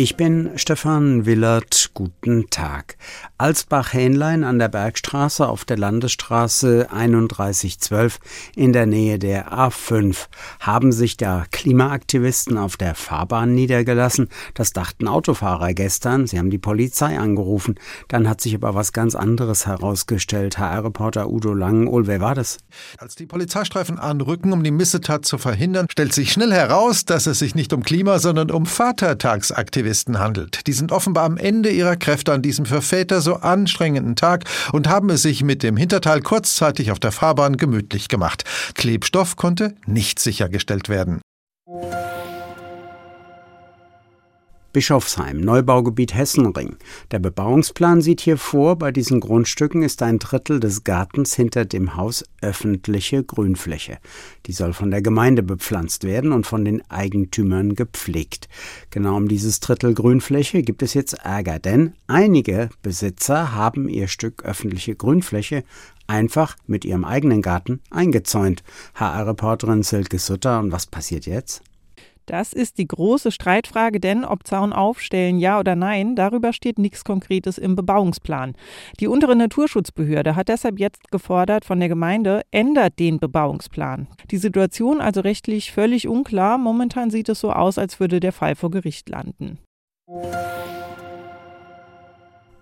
Ich bin Stefan Willert. Guten Tag. Alsbach-Hähnlein an der Bergstraße auf der Landesstraße 3112 in der Nähe der A5 haben sich da Klimaaktivisten auf der Fahrbahn niedergelassen. Das dachten Autofahrer gestern. Sie haben die Polizei angerufen. Dann hat sich aber was ganz anderes herausgestellt. HR-Reporter Udo Langenol, wer war das? Als die Polizeistreifen anrücken, um die Missetat zu verhindern, stellt sich schnell heraus, dass es sich nicht um Klima, sondern um Vatertagsaktivisten Aktivisten handelt. Die sind offenbar am Ende ihrer Kräfte an diesem für Väter so anstrengenden Tag und haben es sich mit dem Hinterteil kurzzeitig auf der Fahrbahn gemütlich gemacht. Klebstoff konnte nicht sichergestellt werden. Bischofsheim, Neubaugebiet Hessenring. Der Bebauungsplan sieht hier vor, bei diesen Grundstücken ist ein Drittel des Gartens hinter dem Haus öffentliche Grünfläche. Die soll von der Gemeinde bepflanzt werden und von den Eigentümern gepflegt. Genau um dieses Drittel Grünfläche gibt es jetzt Ärger, denn einige Besitzer haben ihr Stück öffentliche Grünfläche einfach mit ihrem eigenen Garten eingezäunt. HR-Reporterin Silke Sutter, und was passiert jetzt? Das ist die große Streitfrage, denn ob Zaun aufstellen, ja oder nein, darüber steht nichts Konkretes im Bebauungsplan. Die untere Naturschutzbehörde hat deshalb jetzt gefordert von der Gemeinde, ändert den Bebauungsplan. Die Situation also rechtlich völlig unklar. Momentan sieht es so aus, als würde der Fall vor Gericht landen.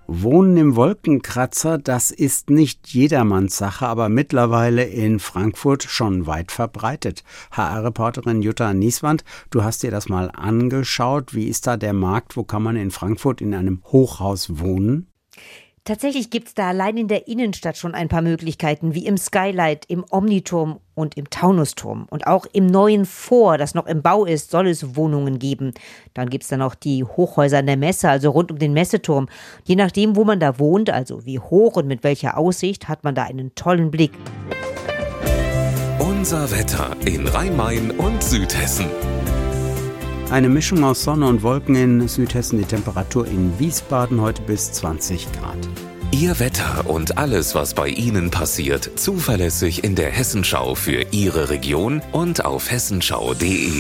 Wohnen im Wolkenkratzer, das ist nicht jedermanns Sache, aber mittlerweile in Frankfurt schon weit verbreitet. HR-Reporterin Jutta Nieswand, du hast dir das mal angeschaut. Wie ist da der Markt? Wo kann man in Frankfurt in einem Hochhaus wohnen? Tatsächlich gibt es da allein in der Innenstadt schon ein paar Möglichkeiten, wie im Skylight, im Omniturm und im Taunusturm. Und auch im neuen Vor, das noch im Bau ist, soll es Wohnungen geben. Dann gibt es dann auch die Hochhäuser an der Messe, also rund um den Messeturm. Je nachdem, wo man da wohnt, also wie hoch und mit welcher Aussicht, hat man da einen tollen Blick. Unser Wetter in Rhein-Main und Südhessen. Eine Mischung aus Sonne und Wolken in Südhessen, die Temperatur in Wiesbaden heute bis 20 Grad. Ihr Wetter und alles, was bei Ihnen passiert, zuverlässig in der Hessenschau für Ihre Region und auf hessenschau.de.